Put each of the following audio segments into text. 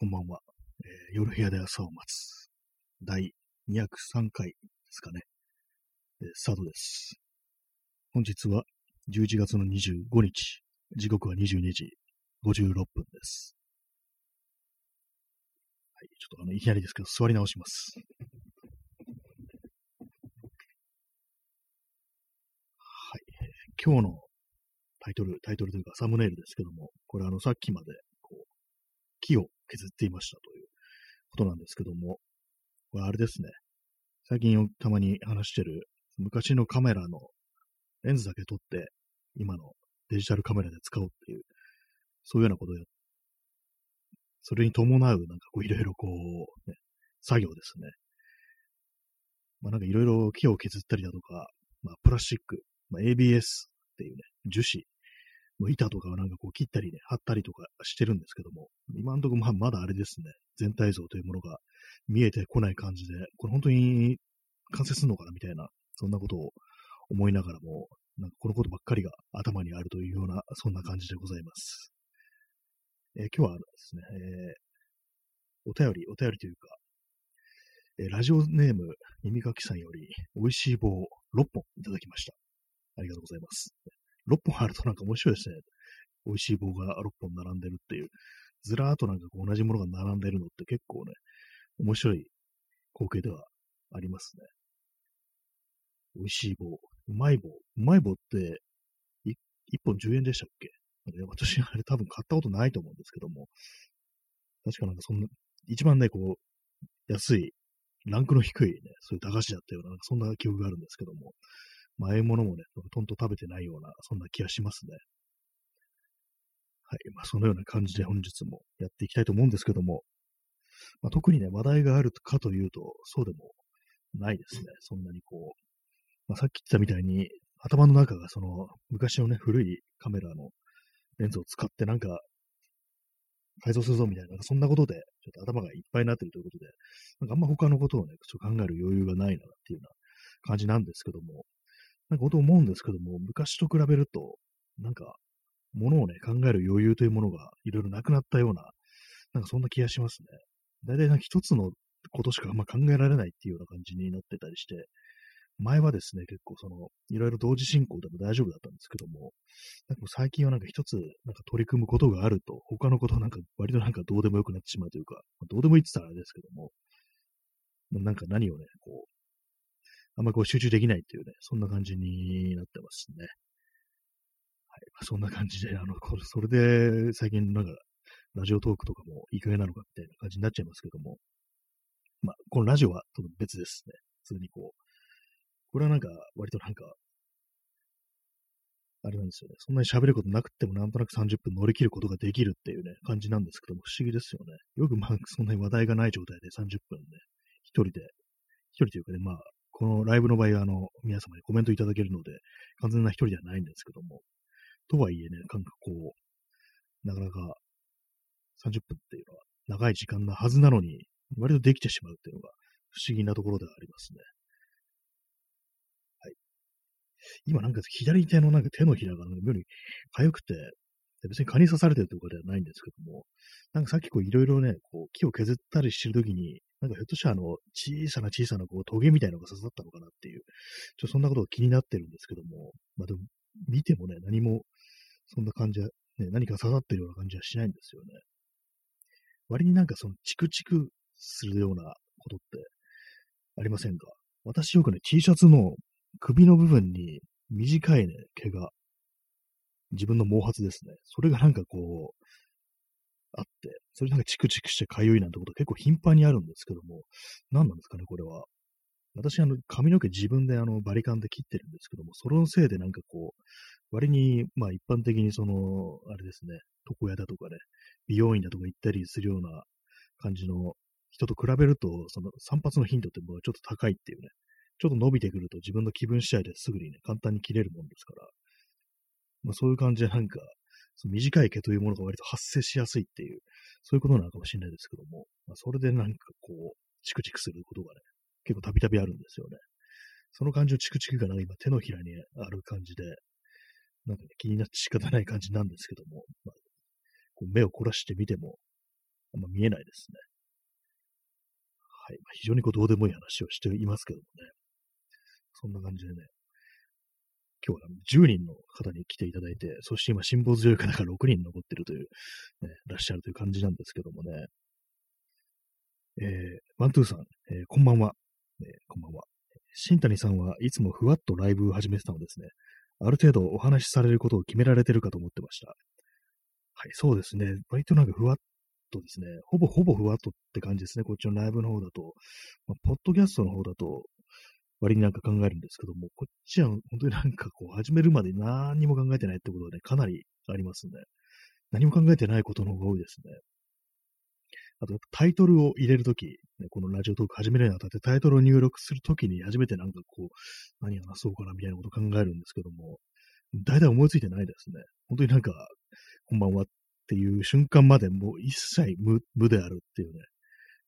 こんばんは。えー夜部屋で朝を待つ。第203回ですかね。えースタートです。本日は11月の25日。時刻は22時56分です。はい。ちょっとあの、いきなりですけど、座り直します。はい。えー今日のタイトル、タイトルというかサムネイルですけども、これあの、さっきまで、こう、木を削っていましたということなんですけども、これあれですね。最近たまに話してる昔のカメラのレンズだけ撮って今のデジタルカメラで使おうっていう、そういうようなことをやそれに伴うなんかこういろいろこう、ね、作業ですね。まあなんかいろいろ木を削ったりだとか、まあプラスチック、まあ ABS っていうね、樹脂板とかをなんかこう切ったりね、貼ったりとかしてるんですけども、今のところままだあれですね、全体像というものが見えてこない感じで、これ本当に完成するのかなみたいな、そんなことを思いながらも、なんかこのことばっかりが頭にあるというような、そんな感じでございます。えー今日はですね、えーお便り、お便りというか、えーラジオネーム、耳かきさんより、美味しい棒6本いただきました。ありがとうございます。6本あるとなんか面白いですね。美味しい棒が6本並んでるっていう、ずらーっとなんかこう同じものが並んでるのって結構ね、面白い光景ではありますね。美味しい棒、うまい棒。うまい棒って、い1本10円でしたっけ？私、あれ多分買ったことないと思うんですけども、確かなんかそんな、一番ね、こう、安い、ランクの低いね、そういう駄菓子だったような、なんかそんな記憶があるんですけども、まあ、ああいものもね、ほとんど食べてないような、そんな気がしますね。はい。まあ、そのような感じで本日もやっていきたいと思うんですけども、まあ、特にね、話題があるかというと、そうでもないですね。そんなにこう、まあ、さっき言ったみたいに、頭の中がその、昔のね、古いカメラのレンズを使ってなんか、改造するぞみたいな、そんなことで、ちょっと頭がいっぱいになってるということで、なんかあんま他のことをね、ちょっと考える余裕がないなっていうような感じなんですけども、なんかこと思うんですけども、昔と比べると、なんか、ものをね、考える余裕というものがいろいろなくなったような、なんかそんな気がしますね。大体なんか一つのことしかあんま考えられないっていうような感じになってたりして、前はですね、結構その、いろいろ同時進行でも大丈夫だったんですけども、なんか最近はなんか一つ、なんか取り組むことがあると、他のことなんか割となんかどうでもよくなってしまうというか、どうでもいいって言ったらあれですけども、なんか何をね、こう、あんまこう集中できないっていうね、そんな感じになってますね。はい。まあ、そんな感じで、あの、これそれで最近なんか、ラジオトークとかもいい加減なのかみたいな感じになっちゃいますけども、まあ、このラジオは多分別ですね。普通にこう、これはなんか、割となんか、あれなんですよね。そんなに喋ることなくてもなんとなく30分乗り切ることができるっていうね、感じなんですけども、不思議ですよね。よくまあ、そんなに話題がない状態で30分ね、一人で、一人というかね、まあ、このライブの場合は、あの、皆様にコメントいただけるので、完全な一人ではないんですけども、とはいえね、なんかこう、なかなか30分っていうのは長い時間なはずなのに、割とできてしまうっていうのが不思議なところではありますね。はい。今なんか左手のなんか手のひらがなんか妙に痒くて、別に蚊に刺されてるとかではないんですけども、なんかさっきこういろいろね、こう木を削ったりしてるときに、なんかひょっとしたらあの、小さな小さなこうトゲみたいなのが刺さったのかなっていう、ちょっとそんなことが気になってるんですけども、まあでも、見てもね、何も、そんな感じは、ね、何か刺さってるような感じはしないんですよね。割になんかそのチクチクするようなことってありませんか？私よくね、T シャツの首の部分に短いね、毛が、自分の毛髪ですね。それがなんかこう、あって、それなんかチクチクして痒いなんてこと結構頻繁にあるんですけども、何なんですかね、これは。私、あの、髪の毛自分であの、バリカンで切ってるんですけども、そのせいでなんかこう、割に、まあ一般的にその、あれですね、床屋だとかね、美容院だとか行ったりするような感じの人と比べると、その散髪の頻度ってもうちょっと高いっていうね、ちょっと伸びてくると自分の気分次第ですぐにね、簡単に切れるもんですから、まあそういう感じでなんか、短い毛というものが割と発生しやすいっていう、そういうことなのかもしれないですけども、まあ、それでなんかこう、チクチクすることがね、結構たびたびあるんですよね。その感じのチクチクがなんか今手のひらにある感じで、なんかね、気になって仕方ない感じなんですけども、まあ、こう目を凝らしてみても、あんま見えないですね。はい。まあ、非常にこうどうでもいい話をしていますけどもね。そんな感じでね。今日は10人の方に来ていただいて、そして今、辛抱強い方が6人残ってるという、ね、らっしゃるという感じなんですけどもね。えー、ワントゥーさん、えー、こんばんは。えー、こんばんは。新谷さんはいつもふわっとライブを始めてたのですね。ある程度お話しされることを決められてるかと思ってました。はい、そうですね。割となんかふわっとですね、ほぼほぼふわっとって感じですね。こっちのライブの方だと。まあ、ポッドキャストの方だと、割になんか考えるんですけども、こっちは本当になんかこう、始めるまで何にも考えてないってことがね、かなりありますね。何も考えてないことの方が多いですね。あと、タイトルを入れるとき、ね、このラジオトーク始めるにあたってタイトルを入力するときに初めてなんかこう、何話そうかなみたいなことを考えるんですけども、大体思いついてないですね。本当になんか、こんばんはっていう瞬間までもう一切無無であるっていうね、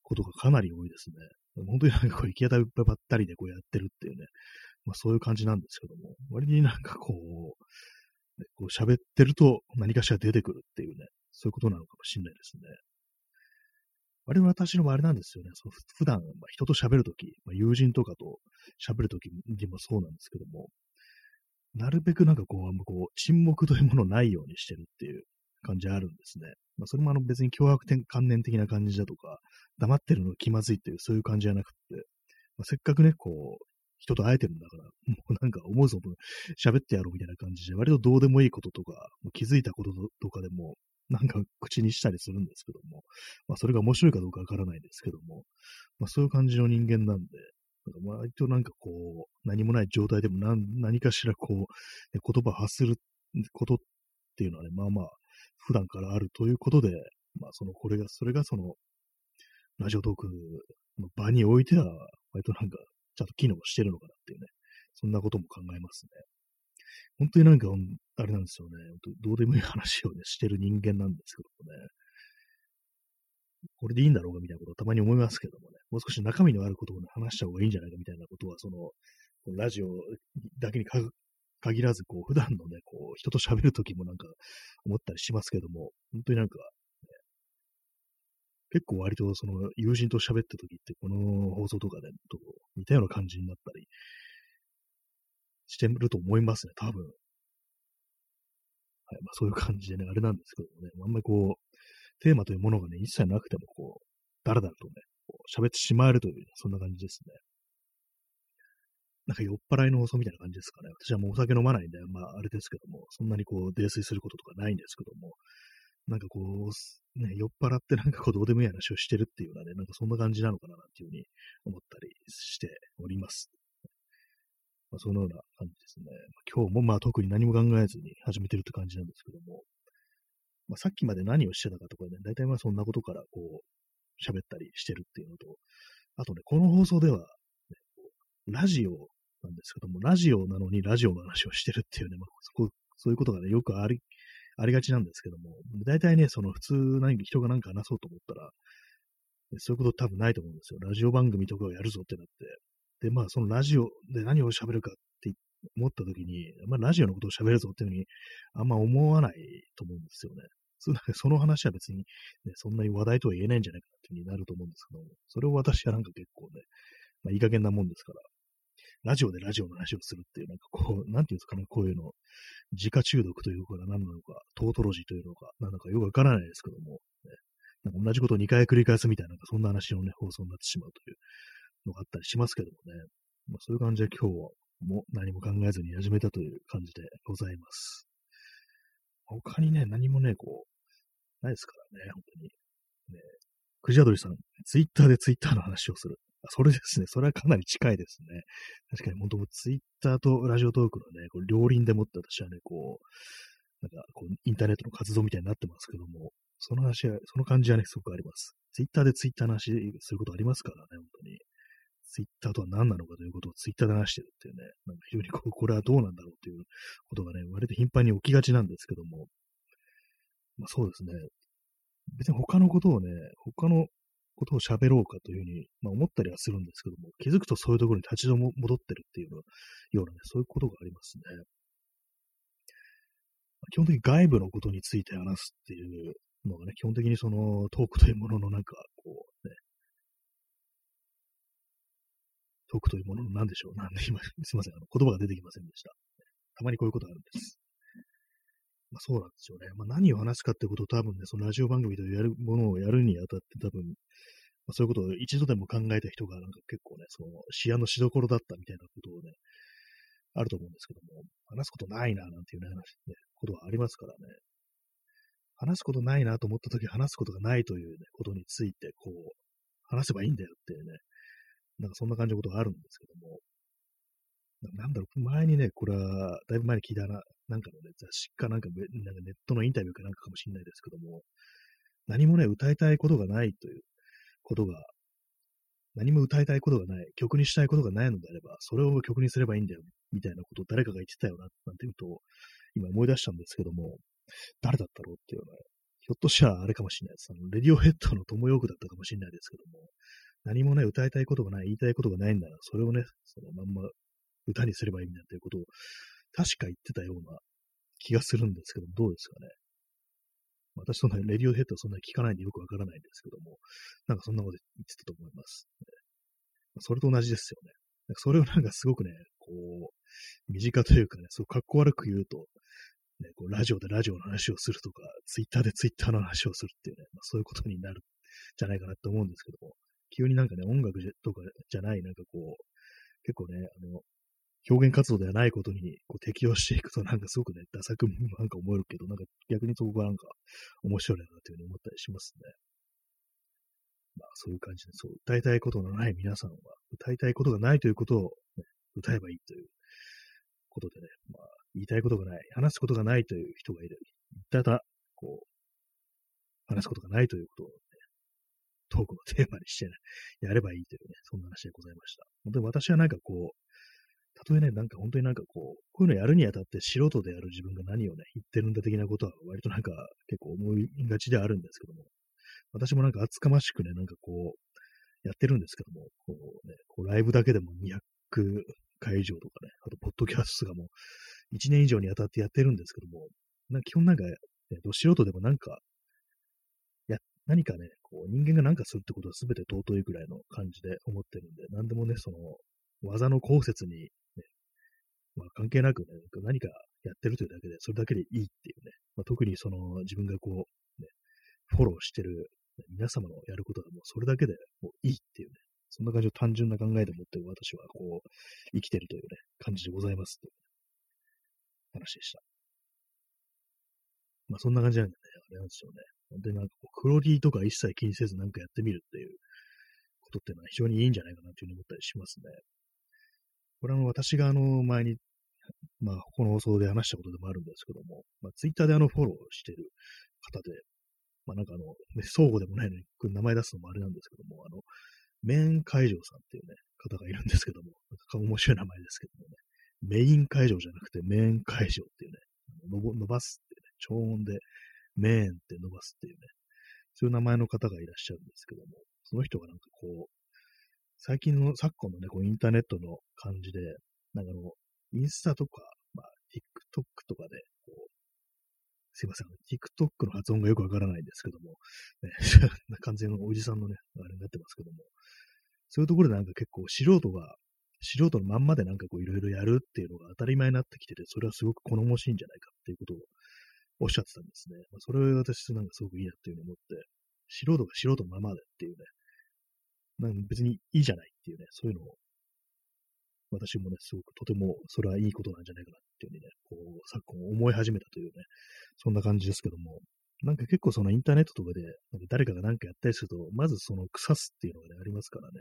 ことがかなり多いですね。本当になんかこう、行き当たりばったりでこうやってるっていうね、まあそういう感じなんですけども、割になんかこう、ね、こう喋ってると何かしら出てくるっていうね、そういうことなのかもしれないですね。あれ私のあれなんですよね。その普段、まあ、人と喋るとき、まあ、友人とかと喋るときにもそうなんですけども、なるべくなんかこう、こう沈黙というものないようにしてるっていう感じあるんですね。まあ、それもあの別に脅迫観念的な感じだとか、黙ってるの気まずいっていう、そういう感じじゃなくて、まあ、せっかくね、こう、人と会えてるんだから、もうなんか思うぞと喋ってやろうみたいな感じで、割とどうでもいいこととか、気づいたこととかでも、なんか口にしたりするんですけども、まあそれが面白いかどうかわからないですけども、まあそういう感じの人間なんで、なんか割となんかこう、何もない状態でも何何かしらこう、言葉発することっていうのはね、まあまあ、普段からあるということで、まあその、これが、それがその、ラジオトークの場においては、割となんか、ちゃんと機能してるのかなっていうね、そんなことも考えますね。本当になんか、あれなんですよね。どうでもいい話をね、してる人間なんですけどもね。これでいいんだろうかみたいなことをたまに思いますけどもね。もう少し中身のあることを、ね、話した方がいいんじゃないかみたいなことは、その、ラジオだけに限らず、こう、普段のね、こう、人と喋るときもなんか思ったりしますけども、本当になんか、ね、結構割とその友人と喋ったときって、この放送とかで、と似たような感じになったりしてると思いますね、多分。はい、まあそういう感じでね、あれなんですけどもね、あんまりこう、テーマというものがね、一切なくても、こう、だらだらとね、喋ってしまえるという、ね、そんな感じですね。なんか酔っ払いの放送みたいな感じですかね。私はもうお酒飲まないんで、まああれですけども、そんなにこう泥酔することとかないんですけども、なんかこう、ね、酔っ払ってなんかこうどうでもいい話をしてるっていうのはね、なんかそんな感じなのかなっていうふうに思ったりしております。まあ、そのような感じですね。今日もまあ特に何も考えずに始めてるって感じなんですけども、まあ、さっきまで何をしてたかとかね、大体まあそんなことからこう喋ったりしてるっていうのと、あとね、この放送では、ラジオなんですけども、ラジオなのにラジオの話をしてるっていうね、まあ、そこそういうことがね、よくあり、ありがちなんですけども、大体ね、その普通何人が何か話そうと思ったら、そういうこと多分ないと思うんですよ。ラジオ番組とかをやるぞってなって。で、まあ、そのラジオで何を喋るかって思った時に、まあ、ラジオのことを喋るぞっていうふうに、あんま思わないと思うんですよね。その話は別に、ね、そんなに話題とは言えないんじゃないかなっていうふうになると思うんですけども、それを私はなんか結構ね、まあ、いい加減なもんですから、ラジオでラジオの話をするっていう、なんかこう、なんていうんですかね、こういうの、自家中毒というか何なのか、トートロジーというのか、なんだかよくわからないですけども、ね、なんか同じことを2回繰り返すみたいな、なんかそんな話のね、放送になってしまうというのがあったりしますけどもね、まあ、そういう感じで今日はもう何も考えずに始めたという感じでございます。他にね、何もね、こう、ないですからね、本当に。ね、クジアドリさん、ツイッターでツイッターの話をする。それですね。それはかなり近いですね。確かに、本当ツイッターとラジオトークのね、こう両輪でもって私はね、こう、なんか、こう、インターネットの活動みたいになってますけども、その話は、その感じはね、すごくあります。ツイッターでツイッターの話することありますからね、本当に。ツイッターとは何なのかということをツイッターで話してるっていうね、なんか非常にここれはどうなんだろうっていうことがね、割と頻繁に起きがちなんですけども、まあそうですね。別に他のことをね、他のことを喋ろうかというふうに、まあ、思ったりはするんですけども、気づくとそういうところに立ち戻ってるっていうようなね、そういうことがありますね。基本的に外部のことについて話すっていうのがね、基本的にそのトークというもののなんか、こうね、トークというものの何でしょう。なんで今、すいません、あの言葉が出てきませんでした。たまにこういうことがあるんです。まあ、そうなんですよね。まあ、何を話すかってことを多分ね、そのラジオ番組とやるものをやるにあたって多分、まあ、そういうことを一度でも考えた人がなんか結構ね、その視野のしどころだったみたいなことをね、あると思うんですけども、話すことないな、なんていうね、話、ね、ことはありますからね。話すことないなと思ったとき、話すことがないという、ね、ことについて、こう、話せばいいんだよっていうね、なんかそんな感じのことがあるんですけども、なんだろう、前にね、これは、だいぶ前に聞いたな、なんかのね、雑誌かなんかなんかネットのインタビューかなんかかもしれないですけども、何もね、歌いたいことがないということが、何も歌いたいことがない、曲にしたいことがないのであれば、それを曲にすればいいんだよ、みたいなことを誰かが言ってたよな、なんていうと、今思い出したんですけども、誰だったろうっていうのは、ひょっとしたらあれかもしれないです。あの、レディオヘッドのトモヨークだったかもしれないですけども、何もね、歌いたいことがない、言いたいことがないんなら、それをね、そのまんま歌にすればいいんだということを、確か言ってたような気がするんですけど、どうですかね。私そんなレディオヘッドはそんなに聞かないんでよくわからないんですけども、なんかそんなこと言ってたと思います。それと同じですよね。それをなんかすごくね、こう、身近というかね、そうかっこ悪く言うと、ね、こうラジオでラジオの話をするとか、ツイッターでツイッターの話をするっていうね、まあ、そういうことになるじゃないかなって思うんですけども、急になんかね、音楽とかじゃない、なんかこう、結構ね、あの、表現活動ではないことにこう適応していくとなんかすごくね、ダサくなんか思えるけど、なんか逆にそこがなんか面白いなというふうに思ったりしますね。まあそういう感じで、そう、歌いたいことのない皆さんは、歌いたいことがないということを、ね、歌えばいいということでね、まあ言いたいことがない、話すことがないという人がいる。ただ、こう、話すことがないということを、ね、トークのテーマにしてね、やればいいというね、そんな話でございました。本当に私はなんかこう、たとえね、なんか本当になんかこう、こういうのやるにあたって素人である自分が何をね、言ってるんだ的なことは割となんか結構思いがちであるんですけども、私もなんか厚かましくね、なんかこう、やってるんですけども、こうね、こうライブだけでも200回以上とかね、あと、ポッドキャストがもう1年以上にあたってやってるんですけども、なんか基本なんか、ね、ど素人でもなんか、や、何かね、こう人間がなんかするってことは全て尊いぐらいの感じで思ってるんで、なんでもね、その、技の後説にまあ、関係なくね、何かやってるというだけで、それだけでいいっていうね、まあ、特にその自分がこう、ね、フォローしてる、皆様のやることはもうそれだけでもういいっていうね、そんな感じの単純な考えでもって私はこう、生きてるというね、感じでございますという、ね話でした。まあそんな感じなんでね、あれなんですよね。本当になんかこう、クロリーとか一切気にせずなんかやってみるっていうことっていうのは非常にいいんじゃないかなというふうに思ったりしますね。これは私があの前に、まあ、この放送で話したことでもあるんですけども、まあ、ツイッターであのフォローしてる方で、まあなんかあの、ね、相互でもないのに、名前出すのもあれなんですけども、あの、メイン会場さんっていうね、方がいるんですけども、なんか面白い名前ですけどもね、メイン会場じゃなくてメイン会場っていうね、伸ばすっていうね、超音でメインって伸ばすっていうね、そういう名前の方がいらっしゃるんですけども、その人がなんかこう、最近の、昨今のね、こうインターネットの感じで、なんかあの、インスタとか、まあ、TikTok とかで、こう、すいません、TikTok の発音がよくわからないんですけども、ね、完全のおじさんのね、あれになってますけども、そういうところでなんか結構素人が、素人のまんまでなんかこういろいろやるっていうのが当たり前になってきてて、それはすごく好もしいんじゃないかっていうことをおっしゃってたんですね。まあ、それを私なんかすごくいいなっていうふうに思って、素人が素人のままでっていうね、なん別にいいじゃないっていうね、そういうのを、私もね、すごくとてもそれはいいことなんじゃないかなっていうふうにね、こう、昨今思い始めたというね、そんな感じですけども、なんか結構そのインターネットとかで、なんか誰かが何かやったりすると、まずその腐すっていうのがね、ありますからね、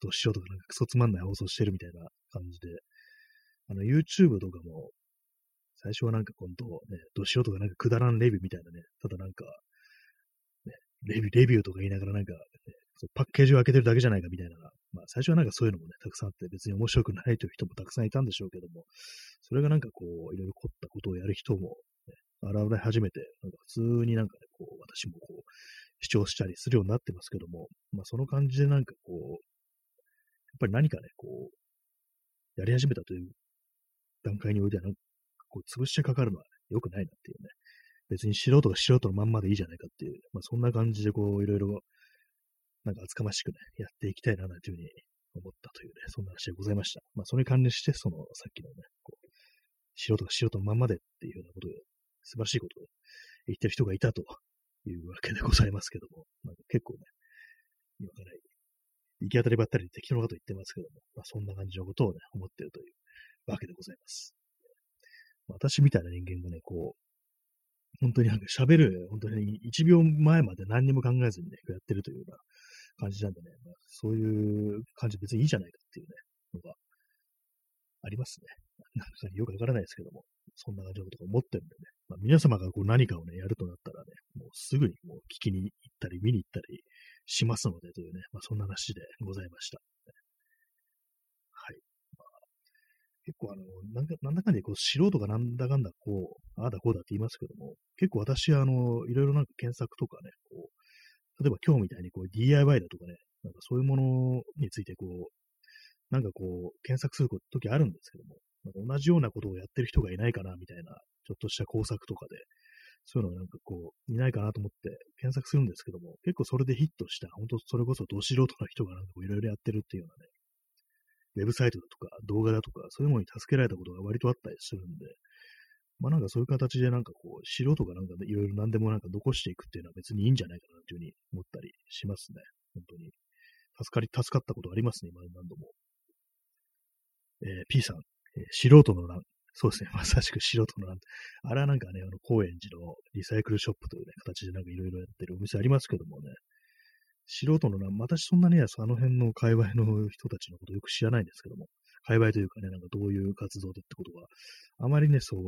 どうしようとかなんかクソつまんない放送してるみたいな感じで、あの YouTube とかも、最初はなんか今度ね、どうしようとかなんかくだらんレビューみたいなね、ただなんか、ね、レビュー、レビューとか言いながらなんか、ね、パッケージを開けてるだけじゃないかみたいな、まあ最初はなんかそういうのもね、たくさんあって別に面白くないという人もたくさんいたんでしょうけども、それがなんかこう、いろいろ凝ったことをやる人も、ね、現れ始めて、なんか普通になんかね、こう、私もこう、主張したりするようになってますけども、まあその感じでなんかこう、やっぱり何かね、こう、やり始めたという段階においては、なんかこう、潰してかかるのは、ね、くないなっていうね、別に素人が素人のまんまでいいじゃないかっていう、まあそんな感じでこう、いろいろ、なんか厚かましくね、やっていきたいな、なんていうふうに思ったというね、そんな話でございました。まあそれに関連して、その、さっきのね、こう、素人が素人のままでっていうようなことで、素晴らしいことを言ってる人がいたというわけでございますけども、なんか結構ね、今から行き当たりばったり適当なこと言ってますけども、まあそんな感じのことをね、思ってるというわけでございます。私みたいな人間がね、こう、本当になんか喋る、本当に1秒前まで何にも考えずにね、やってるというような感じなんでね、まあ、そういう感じ別にいいじゃないかっていうね、のがありますね。なんかよくわからないですけども、そんな感じのことが思ってるんでね、まあ、皆様がこう何かをね、やるとなったらね、もうすぐにもう聞きに行ったり見に行ったりしますのでというね、まあ、そんな話でございました。はい。まあ、結構あの、なんかなんだかんだこう素人がなんだかんだこう、ああだこうだって言いますけども、結構私あの、いろいろなんか検索とかね、こう、例えば今日みたいにこう DIY だとかね、なんかそういうものについてこう、なんかこう、検索する時あるんですけども、なんか同じようなことをやってる人がいないかな、みたいな、ちょっとした工作とかで、そういうのなんかこう、いないかなと思って検索するんですけども、結構それでヒットした、本当それこそど素人の人がなんかいろいろやってるっていうようなね、ウェブサイトだとか動画だとか、そういうものに助けられたことが割とあったりするんで、まあなんかそういう形でなんかこう、素人がなんかいろいろ何でもなんか残していくっていうのは別にいいんじゃないかなというふうに思ったりしますね。本当に。助かり、助かったことありますね、今何度も。えー、P さん、えー、素人の欄。そうですね。まさしく素人の欄。あれはなんかね、あの、高円寺のリサイクルショップというね、形でなんかいろいろやってるお店ありますけどもね、素人の欄、私そんなにあの辺の界隈の人たちのことよく知らないんですけども、界隈というかね、なんかどういう活動でってことは、あまりね、そう、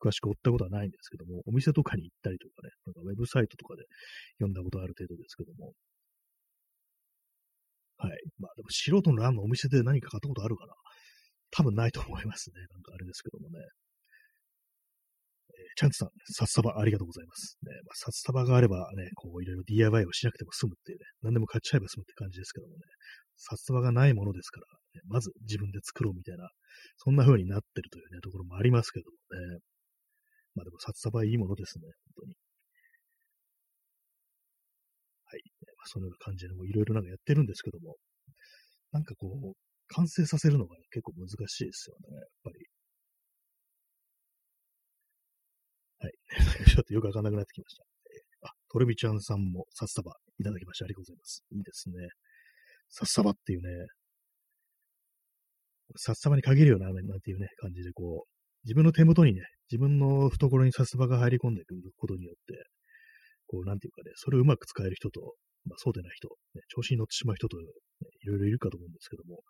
詳しく追ったことはないんですけども、お店とかに行ったりとかね、なんかウェブサイトとかで読んだことある程度ですけども、はい。まあでも素人の欄のお店で何か買ったことあるかな多分ないと思いますね。なんかあれですけどもね。えー、チャンツさん、札束ありがとうございます。ね、まあ、札束があればね、こういろいろ DIY をしなくても済むっていうね、何でも買っちゃえば済むって感じですけどもね、札束がないものですから、ね、まず自分で作ろうみたいな、そんな風になってるというね、ところもありますけどもね。まあでも札束いいものですね、本当に。はい。まあ、そのような感じで、もういろいろなんかやってるんですけども、なんかこう、完成させるのが、ね、結構難しいですよね、やっぱり。はい。ちょっとよくわかんなくなってきました。あ、トレビちゃんさんも札束いただきましてありがとうございます。いいですね。札束っていうね、札束に限るよな、なんていうね、感じでこう、自分の手元にね、自分の懐に札束が入り込んでくることによって、こう、なんていうかね、それをうまく使える人と、まあ、そうでない人、ね、調子に乗ってしまう人と、ね、いろいろいるかと思うんですけども、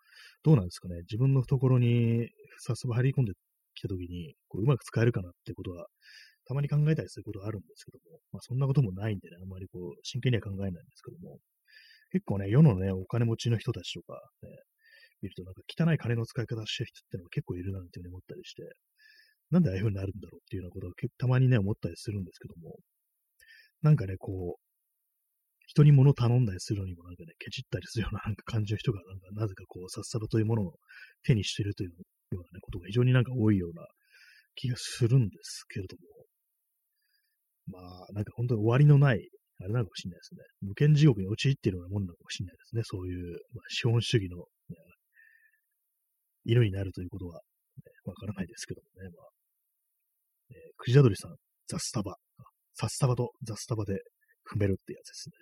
どうなんですかね、自分の懐に早速入り込んできたときに、こううまく使えるかなってことは、たまに考えたりすることはあるんですけども、まあ、そんなこともないんでね、あんまりこう、真剣には考えないんですけども、結構ね、世のね、お金持ちの人たちとか、ね、見るとなんか汚い金の使い方してる人ってのが結構いるなって思ったりして、なんでああいう風になるんだろうっていうようなことをたまにね、思ったりするんですけども、なんかね、こう、人に物頼んだりするのにもなんかね、ケチったりするようななんか感じの人がなんかなぜかこう、さっさとというものを手にしているというような、ね、ことが非常になんか多いような気がするんですけれども、まあ、なんか本当に終わりのない、あれなのかもしれないですね。無権地獄に陥っているようなもんなのかもしれないですね。そういう、まあ、資本主義の、ね、犬になるということは、ね、わからないですけどもね。まあ、えー、クジラドリさん、ザスタバ。サスタバとザスタバで踏めるってやつですね。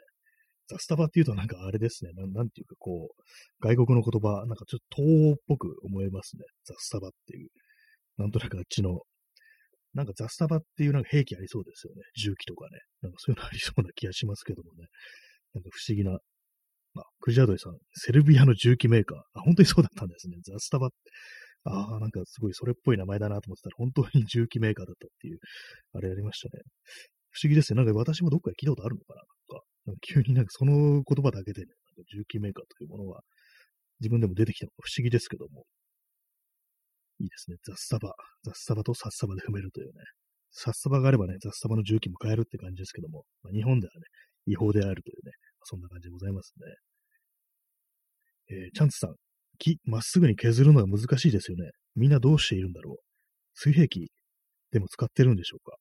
ザスタバっていうとなんかあれですね。ななんていうかこう、外国の言葉、なんかちょっと東欧っぽく思えますね。ザスタバっていう。なんとなくあっちの、なんかザスタバっていうなんか兵器ありそうですよね。重機とかね。なんかそういうのありそうな気がしますけどもね。なんか不思議な。あ、クジャドイさん、セルビアの重機メーカー。あ、本当にそうだったんですね。ザスタバって。ああ、なんかすごいそれっぽい名前だなと思ってたら、本当に重機メーカーだったっていう、あれありましたね。不思議ですね。なんか私もどっかで聞いたことあるのかななんか、んか急になんかその言葉だけでね、なんか重機メーカーというものが自分でも出てきたのが不思議ですけども。いいですね。雑サバ。雑サバとサッサバで踏めるというね。サッサバがあればね、雑サバの重機も買えるって感じですけども、まあ、日本ではね、違法であるというね、そんな感じでございますね。えー、チャンツさん。木、まっすぐに削るのは難しいですよね。みんなどうしているんだろう。水平器でも使ってるんでしょうか。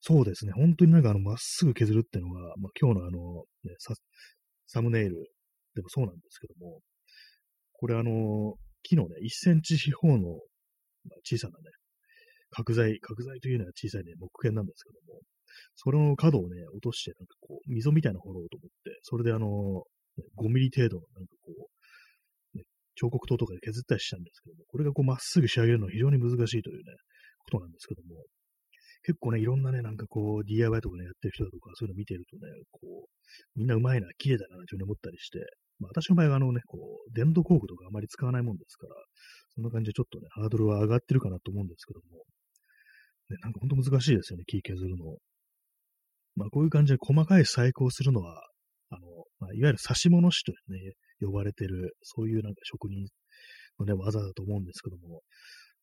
そうですね。本当になんかあの、まっすぐ削るっていうのが、まあ、今日のあの、ね、ササムネイルでもそうなんですけども、これあの、木のね、1センチ四方の、まあ、小さなね、角材、角材というのは小さいね、木片なんですけども、それの角をね、落として、なんかこう、溝みたいな掘ろうと思って、それであの、5ミリ程度のなんかこう、ね、彫刻刀とかで削ったりしたんですけども、これがこうまっすぐ仕上げるのは非常に難しいというね、ことなんですけども、結構ね、いろんなね、なんかこう、DIY とかね、やってる人だとか、そういうの見てるとね、こう、みんな上手いな、綺麗だな、というふうに思ったりして、まあ私の場合はあのね、こう、電動工具とかあまり使わないもんですから、そんな感じでちょっとね、ハードルは上がってるかなと思うんですけども、ね、なんかほんと難しいですよね、木削るの。まあこういう感じで細かい細工をするのは、あの、まあ、いわゆる差し物師とね、呼ばれてる、そういうなんか職人のね、技だと思うんですけども、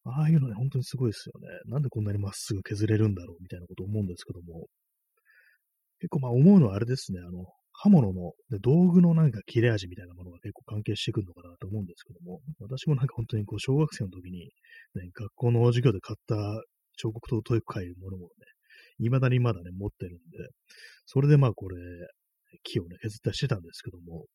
ああいうのね、本当にすごいですよね。なんでこんなにまっすぐ削れるんだろうみたいなこと思うんですけども、結構まあ思うのはあれですね、あの、刃物の道具のなんか切れ味みたいなものが結構関係してくるのかなと思うんですけども、私もなんか本当にこう小学生の時に、ね、学校の授業で買った彫刻刀というかいうものもね、未だにまだね、持ってるんで、それでまあこれ、木をね、削ったりしてたんですけども、やっ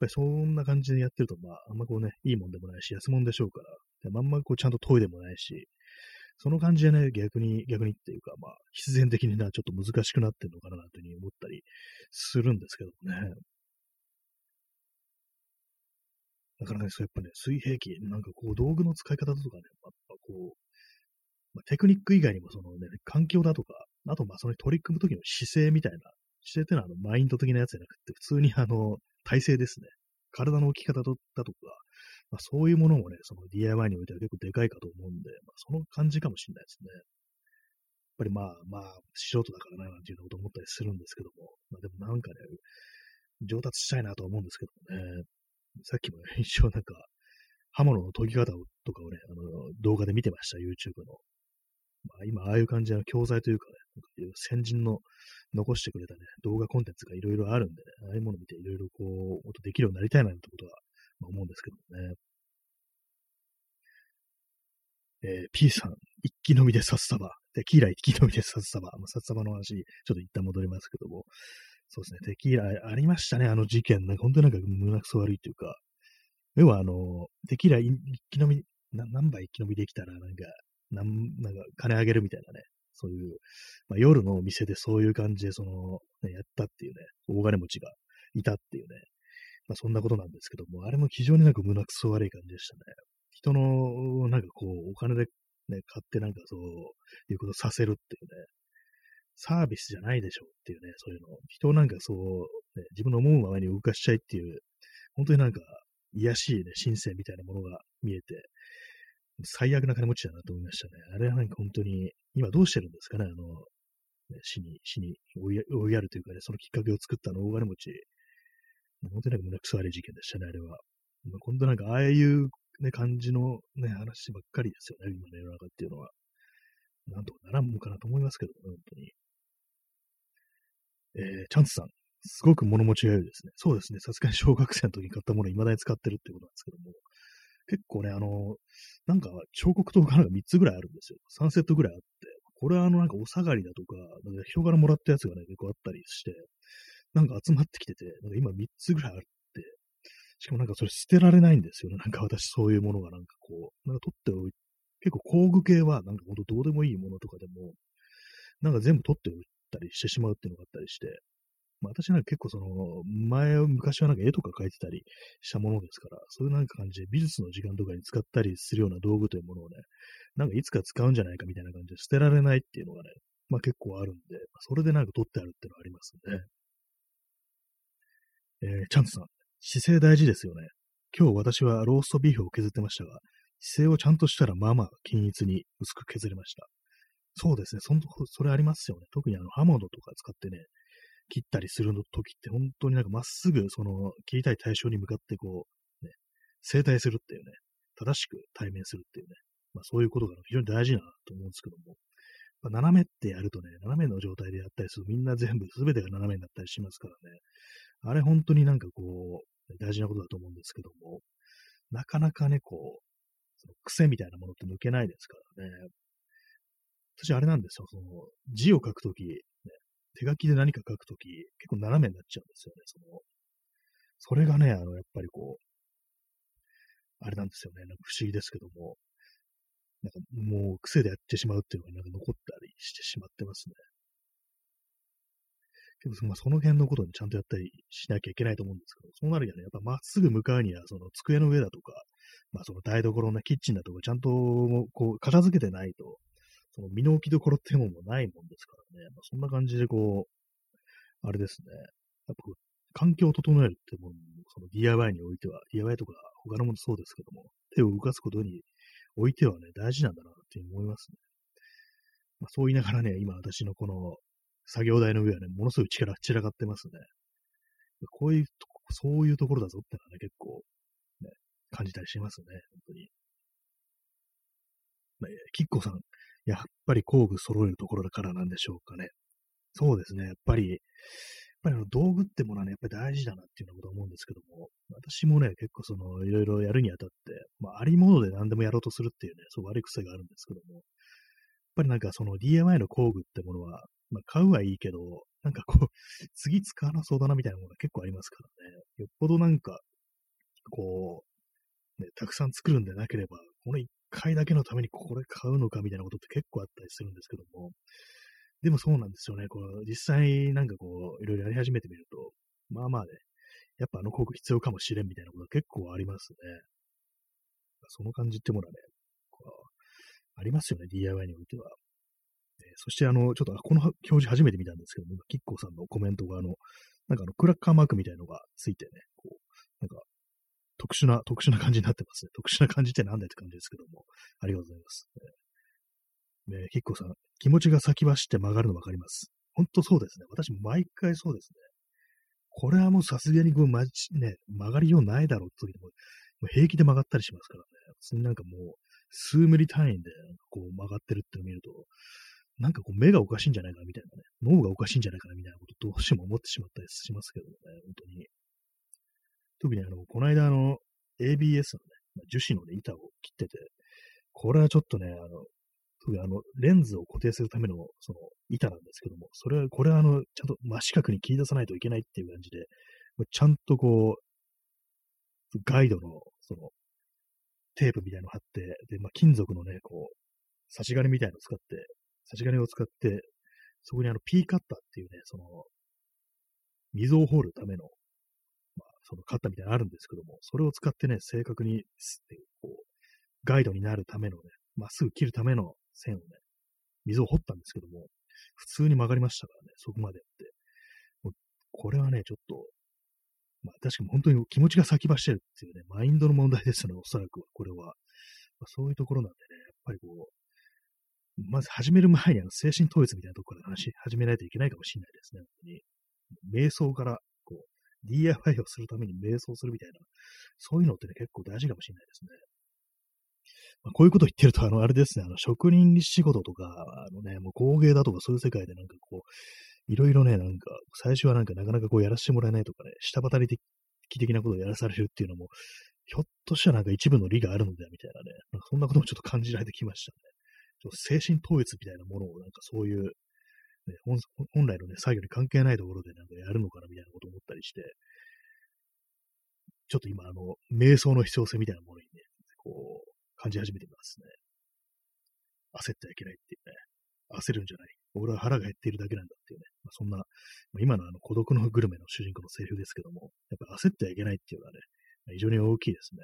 ぱりそんな感じでやってると、まあ、あんまこうね、いいもんでもないし、安物でしょうから、でまんまこうちゃんと研いでもないし、その感じでね、逆に、逆にっていうか、まあ、必然的にな、ちょっと難しくなってんのかな、というふうに思ったりするんですけどね。なかなかね、そうやっぱね、水平器、なんかこう、道具の使い方とかね、やっぱこう、まあ、テクニック以外にもそのね、環境だとか、あとまあその取り組む時の姿勢みたいな、姿勢っていうのはあのマインド的なやつじゃなくて、普通にあの、体勢ですね。体の置き方だとか、まあ、そういうものもね、その DIY においては結構でかいかと思うんで、まあ、その感じかもしれないですね。やっぱりまあまあ、素人だからな、なんていうこと思ったりするんですけども、まあでもなんかね、上達したいなと思うんですけどもね、さっきも、ね、一応なんか、刃物の研ぎ方とかをね、あの、動画で見てました、YouTube の。まあ今、ああいう感じの教材というかね、先人の残してくれたね、動画コンテンツがいろいろあるんでね、ああいうものを見ていろいろこう、音できるようになりたいなってことは、思うんですけどね。えー、P さん、一気飲みで札束。テキーラ一気飲みで札束。まあ、札束の話、ちょっと一旦戻りますけども。そうですね、テキーラありましたね、あの事件。なんか本当になんか胸くそ悪いというか。要はあの、テキーラ一気飲み、何杯一気飲みできたら、なんか、なんなんか金あげるみたいなね、そういう、まあ、夜のお店でそういう感じで、その、ね、やったっていうね、大金持ちがいたっていうね、まあ、そんなことなんですけども、あれも非常になんか胸くそ悪い感じでしたね。人の、なんかこう、お金でね、買ってなんかそういうことさせるっていうね、サービスじゃないでしょうっていうね、そういうの。人をなんかそう、ね、自分の思うままに動かしちゃいっていう、本当になんか、癒しいね、神聖みたいなものが見えて、最悪な金持ちだなと思いましたね。あれはなんか本当に、今どうしてるんですかね、あの、死に、死に追いやるというかね、そのきっかけを作ったの大金持ち。本当になんか胸くそ悪い事件でしたね、あれは。まあ、本当なんかああいうね、感じのね、話ばっかりですよね、今の世の中っていうのは。なんとかならんのかなと思いますけどね、本当に。えー、チャンスさん。すごく物持ちが良いですね。そうですね。さすがに小学生の時に買ったものを未だに使ってるってことなんですけども。結構ね、あの、なんか彫刻刀がなんか3つぐらいあるんですよ。3セットぐらいあって。これはあのなんかお下がりだとか、なんか人からもらったやつがね、結構あったりして、なんか集まってきてて、なんか今3つぐらいあって、しかもなんかそれ捨てられないんですよね。なんか私そういうものがなんかこう、なんか取っておいて、結構工具系はなんかほんとどうでもいいものとかでも、なんか全部取っておいたりしてしまうっていうのがあったりして、まあ、私なんか結構その、前、昔はなんか絵とか描いてたりしたものですから、そういうなんか感じで美術の時間とかに使ったりするような道具というものをね、なんかいつか使うんじゃないかみたいな感じで捨てられないっていうのがね、まあ結構あるんで、それでなんか取ってあるっていうのはありますね。えー、チャンツさん、姿勢大事ですよね。今日私はローストビーフを削ってましたが、姿勢をちゃんとしたらまあまあ均一に薄く削れました。そうですね。そんそれありますよね。特にあの刃物とか使ってね、切ったりするの時って本当になんかまっすぐその切りたい対象に向かってこう、ね、正対するっていうね、正しく対面するっていうね、まあそういうことが非常に大事だなと思うんですけども、ま、斜めってやるとね、斜めの状態でやったりするとみんな全部、すべてが斜めになったりしますからね、あれ本当になんかこう、大事なことだと思うんですけども、なかなかね、こう、その癖みたいなものって抜けないですからね。私あれなんですよ、その、字を書くとき、ね、手書きで何か書くとき、結構斜めになっちゃうんですよね、その、それがね、あの、やっぱりこう、あれなんですよね、なんか不思議ですけども、なんかもう癖でやってしまうっていうのがなんか残ったりしてしまってますね。まあ、その辺のことにちゃんとやったりしなきゃいけないと思うんですけど、そうなるにはね、やっぱまっすぐ向かうには、その机の上だとか、まあその台所のキッチンだとか、ちゃんとこう片付けてないと、その身の置きどころってものもないもんですからね、まあ、そんな感じでこう、あれですね、やっぱ環境を整えるっていうものも、その DIY においては、DIY とか他のものそうですけども、手を動かすことにおいてはね、大事なんだなって思いますね。まあ、そう言いながらね、今私のこの作業台の上はね、ものすごい力散らかってますね。こういうと、そういうところだぞってのはね、結構、ね、感じたりしますね、本当に。まあ、キッコさん、やっぱり工具揃えるところだからなんでしょうかね。そうですね、やっぱり、やっぱりあの道具ってものはね、やっぱり大事だなっていうようなこと思うんですけども、私もね、結構その、いろいろやるにあたって、まあ、ありもので何でもやろうとするっていうね、そう悪い癖があるんですけども、やっぱりなんかその DMI の工具ってものは、まあ、買うはいいけど、なんかこう、次使わなそうだなみたいなものが結構ありますからね。よっぽどなんか、こう、ね、たくさん作るんでなければ、この一回だけのためにこれ買うのかみたいなことって結構あったりするんですけども、でもそうなんですよね。この実際なんかこう、いろいろやり始めてみると、まあまあね、やっぱあの工具必要かもしれんみたいなことが結構ありますね。その感じってものはね、こうありますよね、DIY においては。そしてあの、ちょっとこの表示初めて見たんですけども、キッコーさんのコメントがあの、なんかあの、クラッカーマークみたいのがついてね、こう、なんか、特殊な、特殊な感じになってますね。特殊な感じってなんだって感じですけども。ありがとうございます。ね、ねキッコーさん、気持ちが先走って曲がるのわかります。本当そうですね。私毎回そうですね。これはもうさすがにこう、まね、曲がりようないだろうって時でも、もう平気で曲がったりしますからね。普通になんかもう、数ミリ単位でこう曲がってるってのを見ると、なんかこう目がおかしいんじゃないかなみたいなね、脳がおかしいんじゃないかなみたいなことどうしても思ってしまったりしますけどね、本当に。特にあの、この間あの、ABS のね、まあ、樹脂のね、板を切ってて、これはちょっとね、あの、特にあの、レンズを固定するための、その、板なんですけども、それは、これはあの、ちゃんと真四角に切り出さないといけないっていう感じで、ちゃんとこう、ガイドの、その、テープみたいの貼って、で、まあ、金属のね、こう、差し金みたいのを使って、差し金を使って、そこにあの P カッターっていうね、その、溝を掘るための、まあ、そのカッターみたいなのあるんですけども、それを使ってね、正確に、こう、ガイドになるためのね、まっすぐ切るための線をね、溝を掘ったんですけども、普通に曲がりましたからね、そこまでやって。もうこれはね、ちょっと、まあ確かに本当に気持ちが先走ってるっていうね、マインドの問題ですよね、おそらくは、これは。まあ、そういうところなんでね、やっぱりこう、まず始める前にあの精神統一みたいなところから話し始めないといけないかもしれないですね。本当に瞑想から、こう、DIY をするために瞑想するみたいな、そういうのってね、結構大事かもしれないですね。まあ、こういうこと言ってると、あの、あれですね、あの、職人仕事とか、あのね、もう工芸だとかそういう世界でなんかこう、いろいろね、なんか、最初はなんかなかなかこうやらせてもらえないとかね、下働り的的なことをやらされるっていうのも、ひょっとしたらなんか一部の利があるのではみたいなね、なんかそんなこともちょっと感じられてきましたね。精神統一みたいなものを、なんかそういう、ね、本来のね、作業に関係ないところでなんかやるのかなみたいなことを思ったりして、ちょっと今、あの、瞑想の必要性みたいなものにね、こう、感じ始めてますね。焦ってはいけないっていうね、焦るんじゃない。俺は腹が減っているだけなんだっていうね、まあ、そんな、まあ、今のあの孤独のグルメの主人公のセリフですけども、やっぱ焦ってはいけないっていうのはね、非常に大きいですね。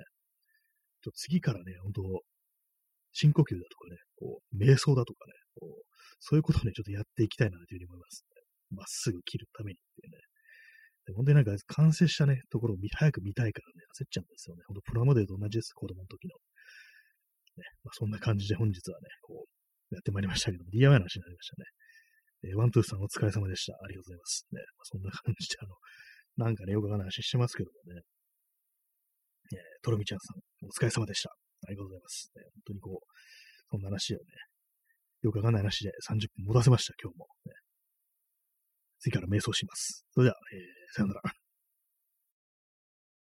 と次からね、本当深呼吸だとかね、こう、瞑想だとかね、こう、そういうことをね、ちょっとやっていきたいなというふうに思いますね。まっすぐ切るためにっていうね。で本当になんか完成したね、ところを早く見たいからね、焦っちゃうんですよね。ほんとプラモデルと同じです、子供の時の。ね、まあ、そんな感じで本日はね、こう、やってまいりましたけども、DIY の話になりましたね。えー、ワントゥーさんお疲れ様でした。ありがとうございます。ね、まあ、そんな感じで、あの、なんかね、よくわかんない話してますけどもね。えー、トロミちゃんさん、お疲れ様でした。ありがとうございます。ね、本当にこう、そんな話をね、よくわかんない話で30分持たせました、今日も、ね。次から瞑想します。それでは、えー、さよなら。